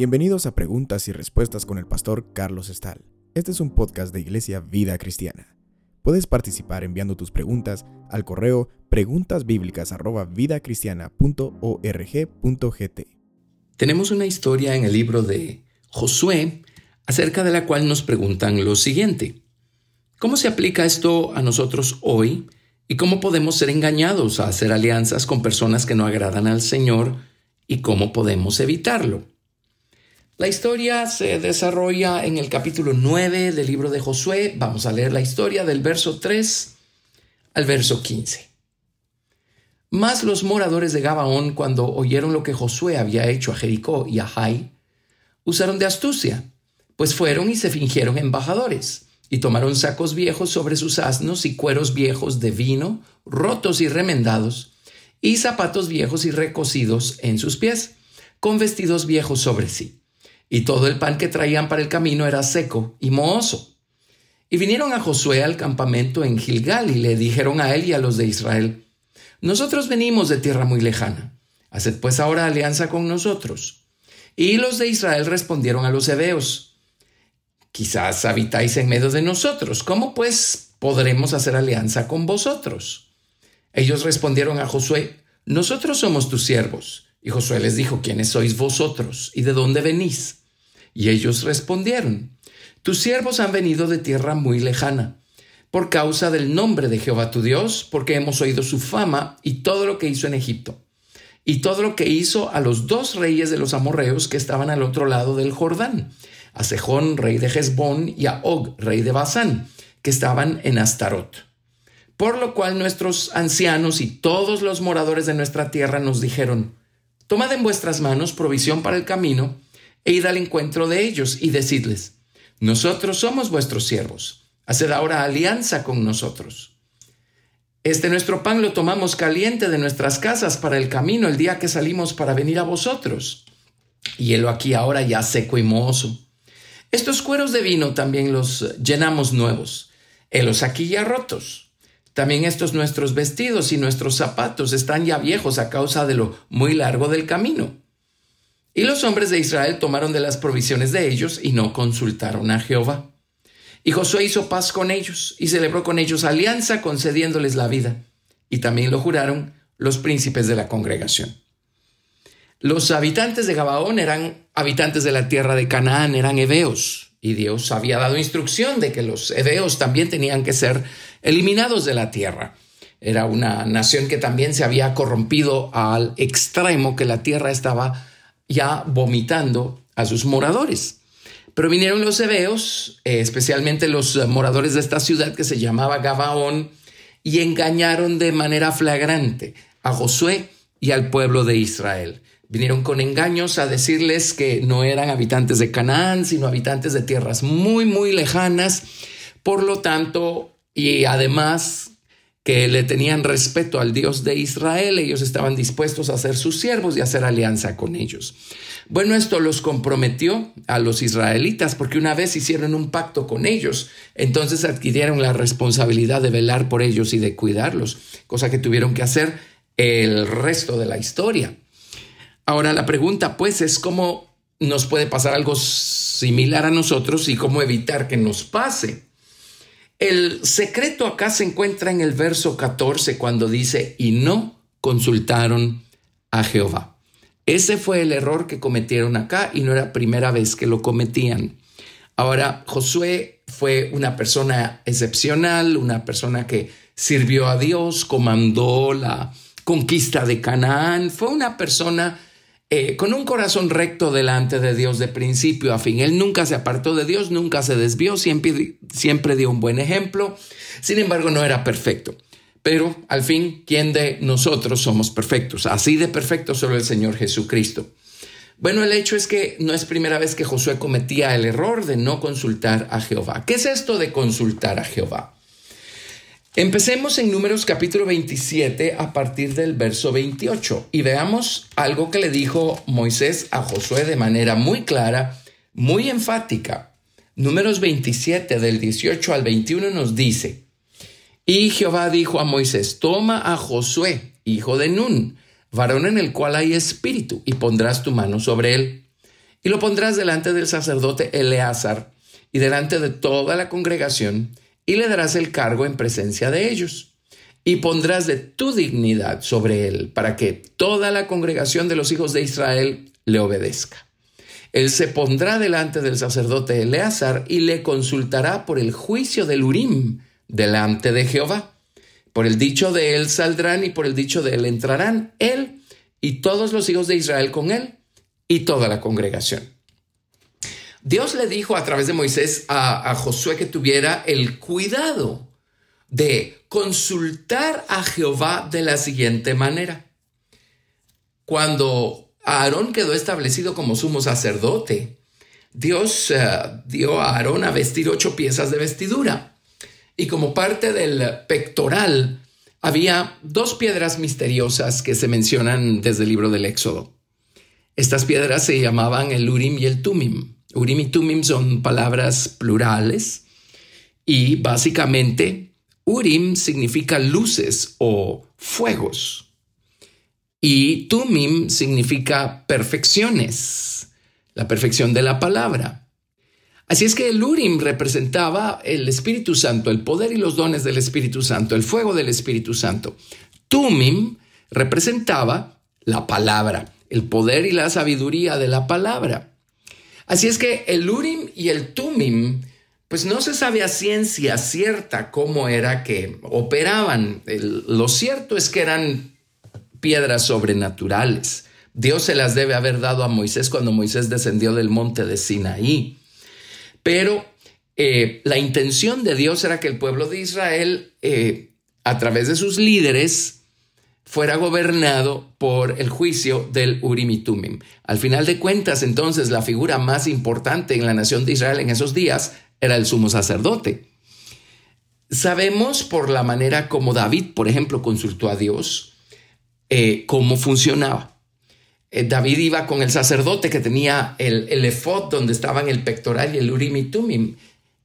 Bienvenidos a Preguntas y Respuestas con el pastor Carlos Estal. Este es un podcast de Iglesia Vida Cristiana. Puedes participar enviando tus preguntas al correo preguntasbiblicas@vidacristiana.org.gt. Tenemos una historia en el libro de Josué acerca de la cual nos preguntan lo siguiente: ¿Cómo se aplica esto a nosotros hoy y cómo podemos ser engañados a hacer alianzas con personas que no agradan al Señor y cómo podemos evitarlo? La historia se desarrolla en el capítulo 9 del libro de Josué. Vamos a leer la historia del verso 3 al verso 15. Más los moradores de Gabaón, cuando oyeron lo que Josué había hecho a Jericó y a Jai, usaron de astucia, pues fueron y se fingieron embajadores, y tomaron sacos viejos sobre sus asnos y cueros viejos de vino, rotos y remendados, y zapatos viejos y recocidos en sus pies, con vestidos viejos sobre sí y todo el pan que traían para el camino era seco y mohoso. Y vinieron a Josué al campamento en Gilgal y le dijeron a él y a los de Israel, Nosotros venimos de tierra muy lejana, haced pues ahora alianza con nosotros. Y los de Israel respondieron a los hebeos, Quizás habitáis en medio de nosotros, ¿cómo pues podremos hacer alianza con vosotros? Ellos respondieron a Josué, Nosotros somos tus siervos. Y Josué les dijo, ¿quiénes sois vosotros y de dónde venís? Y ellos respondieron, Tus siervos han venido de tierra muy lejana, por causa del nombre de Jehová tu Dios, porque hemos oído su fama y todo lo que hizo en Egipto, y todo lo que hizo a los dos reyes de los amorreos que estaban al otro lado del Jordán, a Sejón, rey de Hezbón, y a Og, rey de Basán, que estaban en Astarot. Por lo cual nuestros ancianos y todos los moradores de nuestra tierra nos dijeron, Tomad en vuestras manos provisión para el camino, e id al encuentro de ellos y decidles, nosotros somos vuestros siervos, haced ahora alianza con nosotros. Este nuestro pan lo tomamos caliente de nuestras casas para el camino el día que salimos para venir a vosotros. Y helo aquí ahora ya seco y mohoso. Estos cueros de vino también los llenamos nuevos, helos aquí ya rotos. También estos nuestros vestidos y nuestros zapatos están ya viejos a causa de lo muy largo del camino. Y los hombres de Israel tomaron de las provisiones de ellos y no consultaron a Jehová. Y Josué hizo paz con ellos y celebró con ellos alianza concediéndoles la vida. Y también lo juraron los príncipes de la congregación. Los habitantes de Gabaón eran habitantes de la tierra de Canaán, eran heveos. Y Dios había dado instrucción de que los heveos también tenían que ser eliminados de la tierra. Era una nación que también se había corrompido al extremo que la tierra estaba ya vomitando a sus moradores. Pero vinieron los hebeos, eh, especialmente los moradores de esta ciudad que se llamaba Gabaón, y engañaron de manera flagrante a Josué y al pueblo de Israel. Vinieron con engaños a decirles que no eran habitantes de Canaán, sino habitantes de tierras muy, muy lejanas. Por lo tanto, y además que le tenían respeto al Dios de Israel, ellos estaban dispuestos a ser sus siervos y hacer alianza con ellos. Bueno, esto los comprometió a los israelitas porque una vez hicieron un pacto con ellos, entonces adquirieron la responsabilidad de velar por ellos y de cuidarlos, cosa que tuvieron que hacer el resto de la historia. Ahora la pregunta pues es cómo nos puede pasar algo similar a nosotros y cómo evitar que nos pase. El secreto acá se encuentra en el verso 14 cuando dice, y no consultaron a Jehová. Ese fue el error que cometieron acá y no era primera vez que lo cometían. Ahora, Josué fue una persona excepcional, una persona que sirvió a Dios, comandó la conquista de Canaán, fue una persona eh, con un corazón recto delante de Dios de principio a fin. Él nunca se apartó de Dios, nunca se desvió, siempre, siempre dio un buen ejemplo. Sin embargo, no era perfecto. Pero al fin, ¿quién de nosotros somos perfectos? Así de perfecto solo el Señor Jesucristo. Bueno, el hecho es que no es primera vez que Josué cometía el error de no consultar a Jehová. ¿Qué es esto de consultar a Jehová? Empecemos en Números capítulo 27 a partir del verso 28 y veamos algo que le dijo Moisés a Josué de manera muy clara, muy enfática. Números 27 del 18 al 21 nos dice, y Jehová dijo a Moisés, toma a Josué, hijo de Nun, varón en el cual hay espíritu, y pondrás tu mano sobre él, y lo pondrás delante del sacerdote Eleazar y delante de toda la congregación, y le darás el cargo en presencia de ellos, y pondrás de tu dignidad sobre él, para que toda la congregación de los hijos de Israel le obedezca. Él se pondrá delante del sacerdote Eleazar y le consultará por el juicio del Urim delante de Jehová. Por el dicho de él saldrán y por el dicho de él entrarán él y todos los hijos de Israel con él y toda la congregación. Dios le dijo a través de Moisés a, Josué que tuviera el cuidado de consultar a Jehová de la siguiente manera. Cuando Aarón quedó establecido como sumo sacerdote, Dios eh, dio a Aarón a vestir ocho piezas de vestidura. Y como parte del pectoral había dos piedras misteriosas que se mencionan desde el libro del Éxodo. Estas piedras se llamaban el Urim y el Tumim. Urim y Tumim son palabras plurales y básicamente Urim significa luces o fuegos y Tumim significa perfecciones, la perfección de la palabra. Así es que el Urim representaba el Espíritu Santo, el poder y los dones del Espíritu Santo, el fuego del Espíritu Santo. Tumim representaba la palabra, el poder y la sabiduría de la palabra. Así es que el Urim y el Tumim, pues no se sabe a ciencia cierta cómo era que operaban. lo cierto es que eran piedras sobrenaturales. Dios se las debe haber dado a Moisés cuando Moisés descendió del monte de Sinaí. Pero eh, la intención de Dios era que el pueblo de Israel, eh, a través de sus líderes, fuera gobernado por el juicio del Urim y Tumim. Al final de cuentas, entonces, la figura más importante en la nación de Israel en esos días era el sumo sacerdote. Sabemos por la manera como David, por ejemplo, consultó a Dios, eh, cómo funcionaba. Eh, David iba con el sacerdote que tenía el, el efod donde estaban el pectoral y el urim y tumim.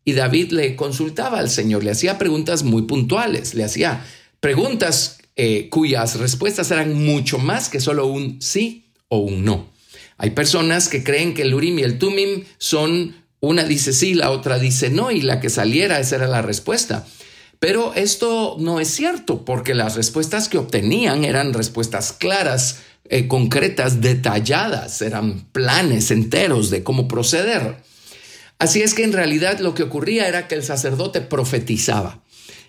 Y David le consultaba al Señor, le hacía preguntas muy puntuales, le hacía preguntas eh, cuyas respuestas eran mucho más que solo un sí o un no. Hay personas que creen que el urim y el tumim son una dice sí, la otra dice no, y la que saliera esa era la respuesta. Pero esto no es cierto, porque las respuestas que obtenían eran respuestas claras, eh, concretas, detalladas, eran planes enteros de cómo proceder. Así es que en realidad lo que ocurría era que el sacerdote profetizaba.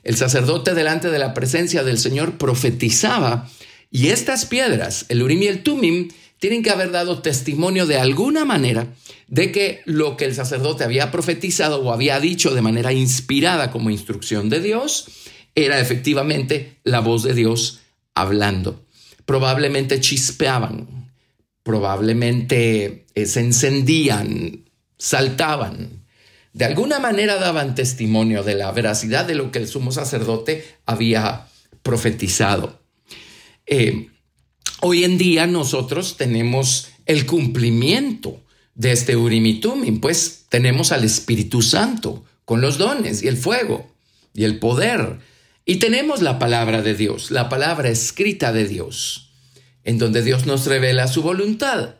El sacerdote delante de la presencia del Señor profetizaba y estas piedras, el Urim y el Tumim, tienen que haber dado testimonio de alguna manera de que lo que el sacerdote había profetizado o había dicho de manera inspirada como instrucción de Dios era efectivamente la voz de Dios hablando probablemente chispeaban, probablemente eh, se encendían, saltaban. De alguna manera daban testimonio de la veracidad de lo que el sumo sacerdote había profetizado. Eh, hoy en día nosotros tenemos el cumplimiento de este Urim pues tenemos al Espíritu Santo con los dones y el fuego y el poder y tenemos la palabra de Dios, la palabra escrita de Dios, en donde Dios nos revela su voluntad.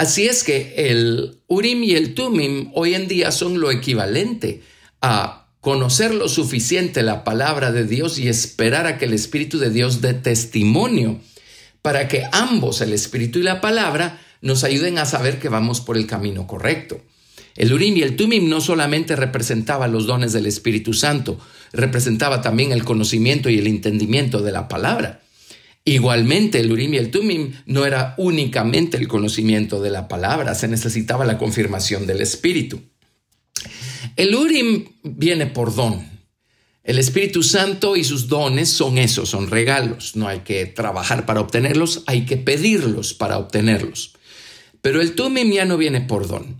Así es que el Urim y el Tumim hoy en día son lo equivalente a conocer lo suficiente la palabra de Dios y esperar a que el Espíritu de Dios dé testimonio para que ambos, el Espíritu y la palabra, nos ayuden a saber que vamos por el camino correcto. El Urim y el Tumim no solamente representaban los dones del Espíritu Santo, representaba también el conocimiento y el entendimiento de la palabra. Igualmente, el Urim y el Tumim no era únicamente el conocimiento de la palabra, se necesitaba la confirmación del Espíritu. El Urim viene por don. El Espíritu Santo y sus dones son esos, son regalos. No hay que trabajar para obtenerlos, hay que pedirlos para obtenerlos. Pero el Tumim ya no viene por don.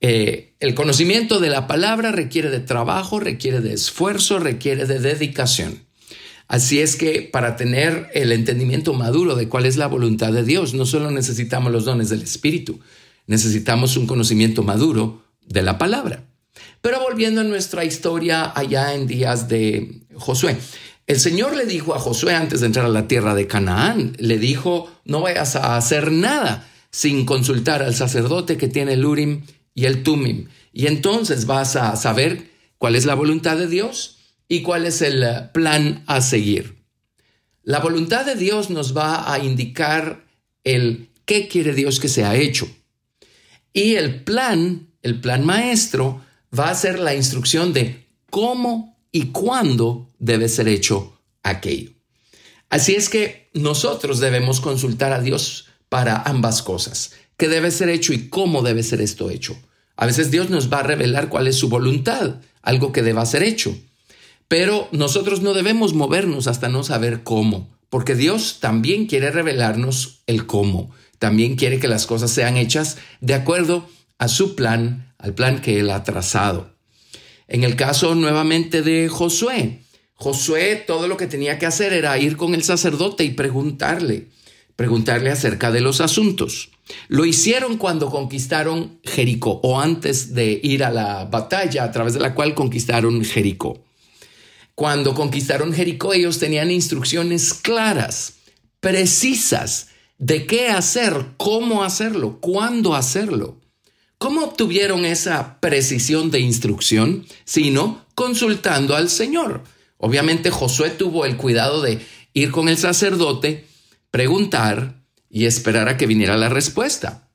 Eh, el conocimiento de la palabra requiere de trabajo, requiere de esfuerzo, requiere de dedicación. Así es que para tener el entendimiento maduro de cuál es la voluntad de Dios, no solo necesitamos los dones del Espíritu, necesitamos un conocimiento maduro de la palabra. Pero volviendo a nuestra historia allá en días de Josué, el Señor le dijo a Josué antes de entrar a la tierra de Canaán, le dijo, no vayas a hacer nada sin consultar al sacerdote que tiene el Urim y el Tumim. Y entonces vas a saber cuál es la voluntad de Dios y cuál es el plan a seguir. La voluntad de Dios nos va a indicar el qué quiere Dios que sea hecho. Y el plan, el plan maestro, va a ser la instrucción de cómo y cuándo debe ser hecho aquello. Así es que nosotros debemos consultar a Dios para ambas cosas, qué debe ser hecho y cómo debe ser esto hecho. A veces Dios nos va a revelar cuál es su voluntad, algo que deba ser hecho. Pero nosotros no debemos movernos hasta no saber cómo, porque Dios también quiere revelarnos el cómo. También quiere que las cosas sean hechas de acuerdo a su plan, al plan que él ha trazado. En el caso nuevamente de Josué, Josué todo lo que tenía que hacer era ir con el sacerdote y preguntarle, preguntarle acerca de los asuntos. Lo hicieron cuando conquistaron Jericó o antes de ir a la batalla a través de la cual conquistaron Jericó. Cuando conquistaron Jericó ellos tenían instrucciones claras, precisas, de qué hacer, cómo hacerlo, cuándo hacerlo. ¿Cómo obtuvieron esa precisión de instrucción? Sino consultando al Señor. Obviamente Josué tuvo el cuidado de ir con el sacerdote, preguntar y esperar a que viniera la respuesta.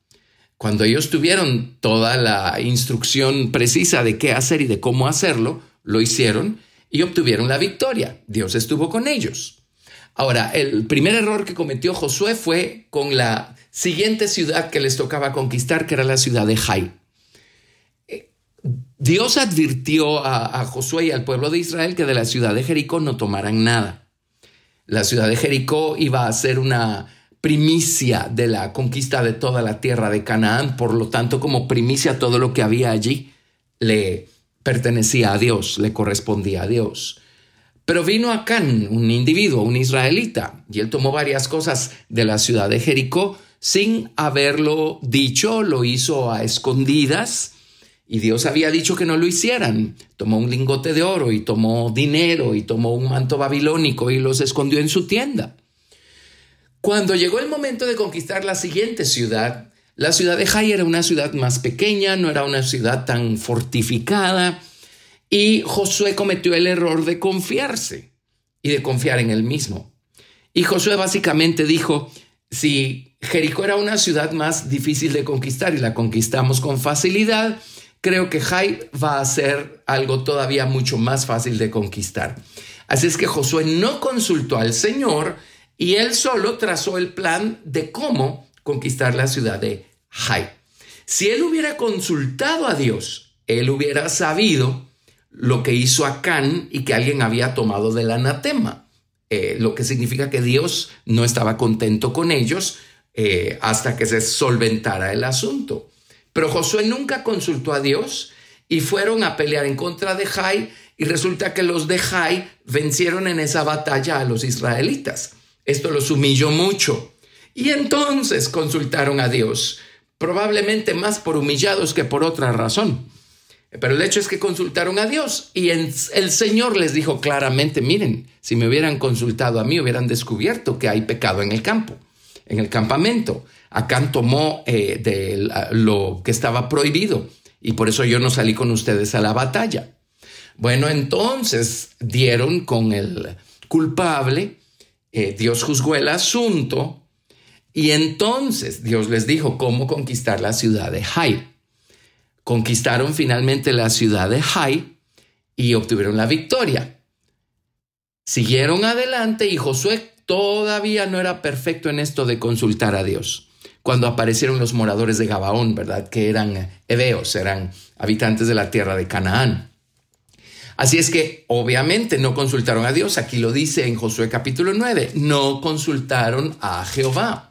Cuando ellos tuvieron toda la instrucción precisa de qué hacer y de cómo hacerlo, lo hicieron y obtuvieron la victoria. Dios estuvo con ellos. Ahora, el primer error que cometió Josué fue con la siguiente ciudad que les tocaba conquistar, que era la ciudad de Jai. Eh, Dios advirtió a, Josué y al pueblo de Israel que de la ciudad de Jericó no tomaran nada. La ciudad de Jericó iba a ser una primicia de la conquista de toda la tierra de Canaán, por lo tanto, como primicia todo lo que había allí le pertenecía a Dios, le correspondía a Dios. Pero vino Acán, un individuo, un israelita, y él tomó varias cosas de la ciudad de Jericó sin haberlo dicho, lo hizo a escondidas, y Dios había dicho que no lo hicieran. Tomó un lingote de oro y tomó dinero y tomó un manto babilónico y los escondió en su tienda. Cuando llegó el momento de conquistar la siguiente ciudad, la ciudad de Jai era una ciudad más pequeña, no era una ciudad tan fortificada, y Josué cometió el error de confiarse y de confiar en él mismo. Y Josué básicamente dijo, si Jericó era una ciudad más difícil de conquistar y la conquistamos con facilidad, creo que Jai va a ser algo todavía mucho más fácil de conquistar. Así es que Josué no consultó al Señor y él solo trazó el plan de cómo conquistar la ciudad de Jai. Si él hubiera consultado a Dios, él hubiera sabido lo que hizo Acán y que alguien había tomado del anatema, eh, lo que significa que Dios no estaba contento con ellos eh, hasta que se solventara el asunto. Pero Josué nunca consultó a Dios y fueron a pelear en contra de Jai y resulta que los de Jai vencieron en esa batalla a los israelitas. Esto los humilló mucho. Y entonces consultaron a Dios, probablemente más por humillados que por otra razón. Pero el hecho es que consultaron a Dios y el Señor les dijo claramente, miren, si me hubieran consultado a mí, hubieran descubierto que hay pecado en el campo, en el campamento. Acán tomó eh, de lo que estaba prohibido y por eso yo no salí con ustedes a la batalla. Bueno, entonces dieron con el culpable, eh, Dios juzgó el asunto y entonces Dios les dijo cómo conquistar la ciudad de Jai conquistaron finalmente la ciudad de Jai y obtuvieron la victoria. Siguieron adelante y Josué todavía no era perfecto en esto de consultar a Dios. Cuando aparecieron los moradores de Gabaón, ¿verdad? Que eran hebeos, eran habitantes de la tierra de Canaán. Así es que obviamente no consultaron a Dios. Aquí lo dice en Josué capítulo 9. No consultaron a Jehová.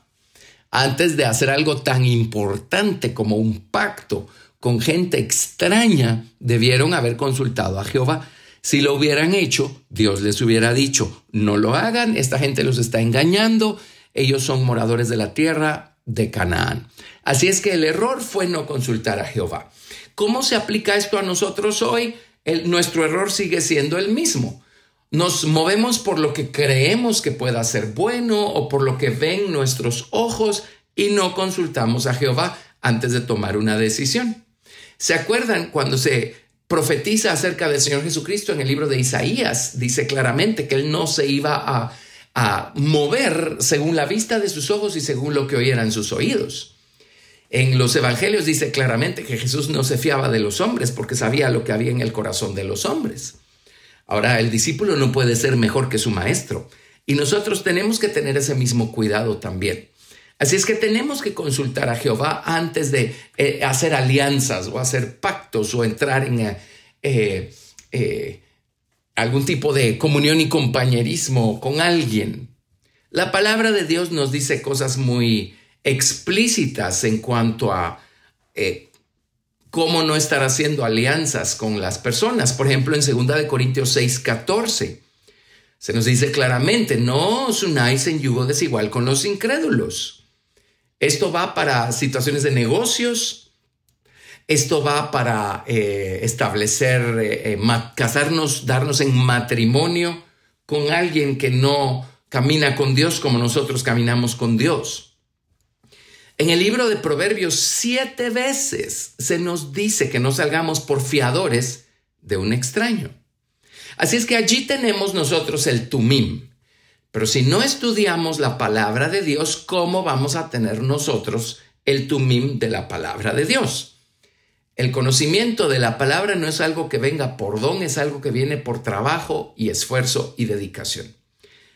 Antes de hacer algo tan importante como un pacto con gente extraña, debieron haber consultado a Jehová. Si lo hubieran hecho, Dios les hubiera dicho, no lo hagan, esta gente los está engañando, ellos son moradores de la tierra, de Canaán. Así es que el error fue no consultar a Jehová. ¿Cómo se aplica esto a nosotros hoy? nuestro error sigue siendo el mismo. Nos movemos por lo que creemos que pueda ser bueno o por lo que ven nuestros ojos y no consultamos a Jehová antes de tomar una decisión. ¿Se acuerdan cuando se profetiza acerca del Señor Jesucristo en el libro de Isaías? Dice claramente que Él no se iba a, mover según la vista de sus ojos y según lo que oyeran sus oídos. En los evangelios dice claramente que Jesús no se fiaba de los hombres porque sabía lo que había en el corazón de los hombres. Ahora, el discípulo no puede ser mejor que su maestro y nosotros tenemos que tener ese mismo cuidado también. Así es que tenemos que consultar a Jehová antes de eh, hacer alianzas o hacer pactos o entrar en eh, eh, algún tipo de comunión y compañerismo con alguien. La palabra de Dios nos dice cosas muy explícitas en cuanto a cómo no estar haciendo alianzas con las personas. Por ejemplo, en 2 Corintios 6, 14, se nos dice claramente, no os unáis en yugo desigual con los incrédulos. Esto va para situaciones de negocios, esto va para eh, establecer, eh, casarnos, darnos en matrimonio con alguien que no camina con Dios como nosotros caminamos con Dios. En el libro de Proverbios siete veces se nos dice que no salgamos por fiadores de un extraño. Así es que allí tenemos nosotros el tumim. Pero si no estudiamos la palabra de Dios, ¿cómo vamos a tener nosotros el tumim de la palabra de Dios? El conocimiento de la palabra no es algo que venga por don, es algo que viene por trabajo y esfuerzo y dedicación.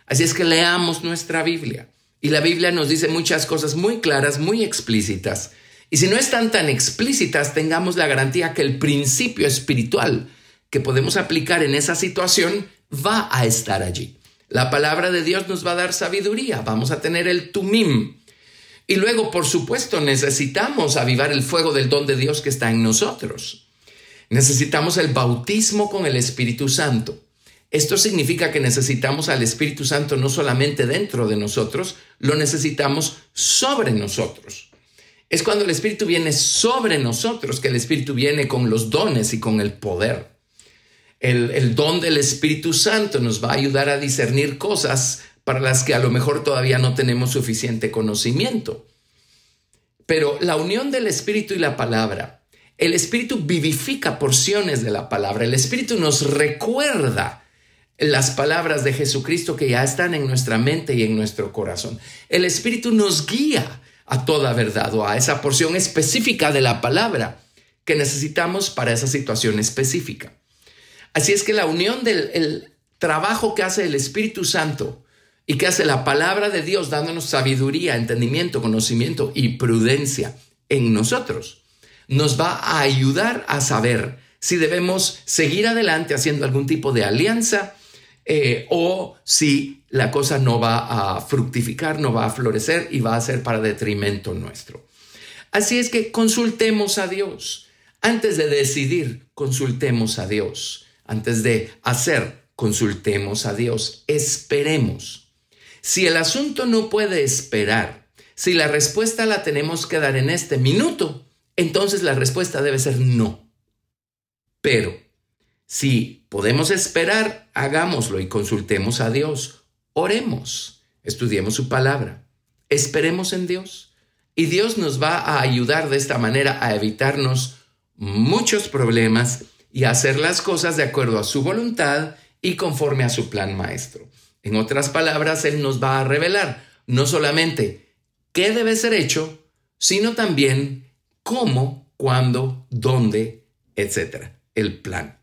Así es que leamos nuestra Biblia. Y la Biblia nos dice muchas cosas muy claras, muy explícitas. Y si no están tan explícitas, tengamos la garantía que el principio espiritual que podemos aplicar en esa situación va a estar allí. La palabra de Dios nos va a dar sabiduría, vamos a tener el tumim. Y luego, por supuesto, necesitamos avivar el fuego del don de Dios que está en nosotros. Necesitamos el bautismo con el Espíritu Santo. Esto significa que necesitamos al Espíritu Santo no solamente dentro de nosotros, lo necesitamos sobre nosotros. Es cuando el Espíritu viene sobre nosotros que el Espíritu viene con los dones y con el poder. El, don del Espíritu Santo nos va a ayudar a discernir cosas para las que a lo mejor todavía no tenemos suficiente conocimiento. Pero la unión del Espíritu y la palabra, el Espíritu vivifica porciones de la palabra, el Espíritu nos recuerda las palabras de Jesucristo que ya están en nuestra mente y en nuestro corazón. El Espíritu nos guía a toda verdad o a esa porción específica de la palabra que necesitamos para esa situación específica. Así es que la unión del trabajo que hace el Espíritu Santo y que hace la palabra de Dios dándonos sabiduría, entendimiento, conocimiento y prudencia en nosotros, nos va a ayudar a saber si debemos seguir adelante haciendo algún tipo de alianza eh, o si la cosa no va a fructificar, no va a florecer y va a ser para detrimento nuestro. Así es que consultemos a Dios. Antes de decidir, consultemos a Dios. Antes de hacer, consultemos a Dios. Esperemos. Si el asunto no puede esperar, si la respuesta la tenemos que dar en este minuto, entonces la respuesta debe ser no. Pero si podemos esperar, hagámoslo y consultemos a Dios. Oremos, estudiemos su palabra, esperemos en Dios. Y Dios nos va a ayudar de esta manera a evitarnos muchos problemas y a hacer las cosas de acuerdo a su voluntad y conforme a su plan maestro. En otras palabras, Él nos va a revelar no solamente qué debe ser hecho, sino también cómo, cuándo, dónde, etc. El plan.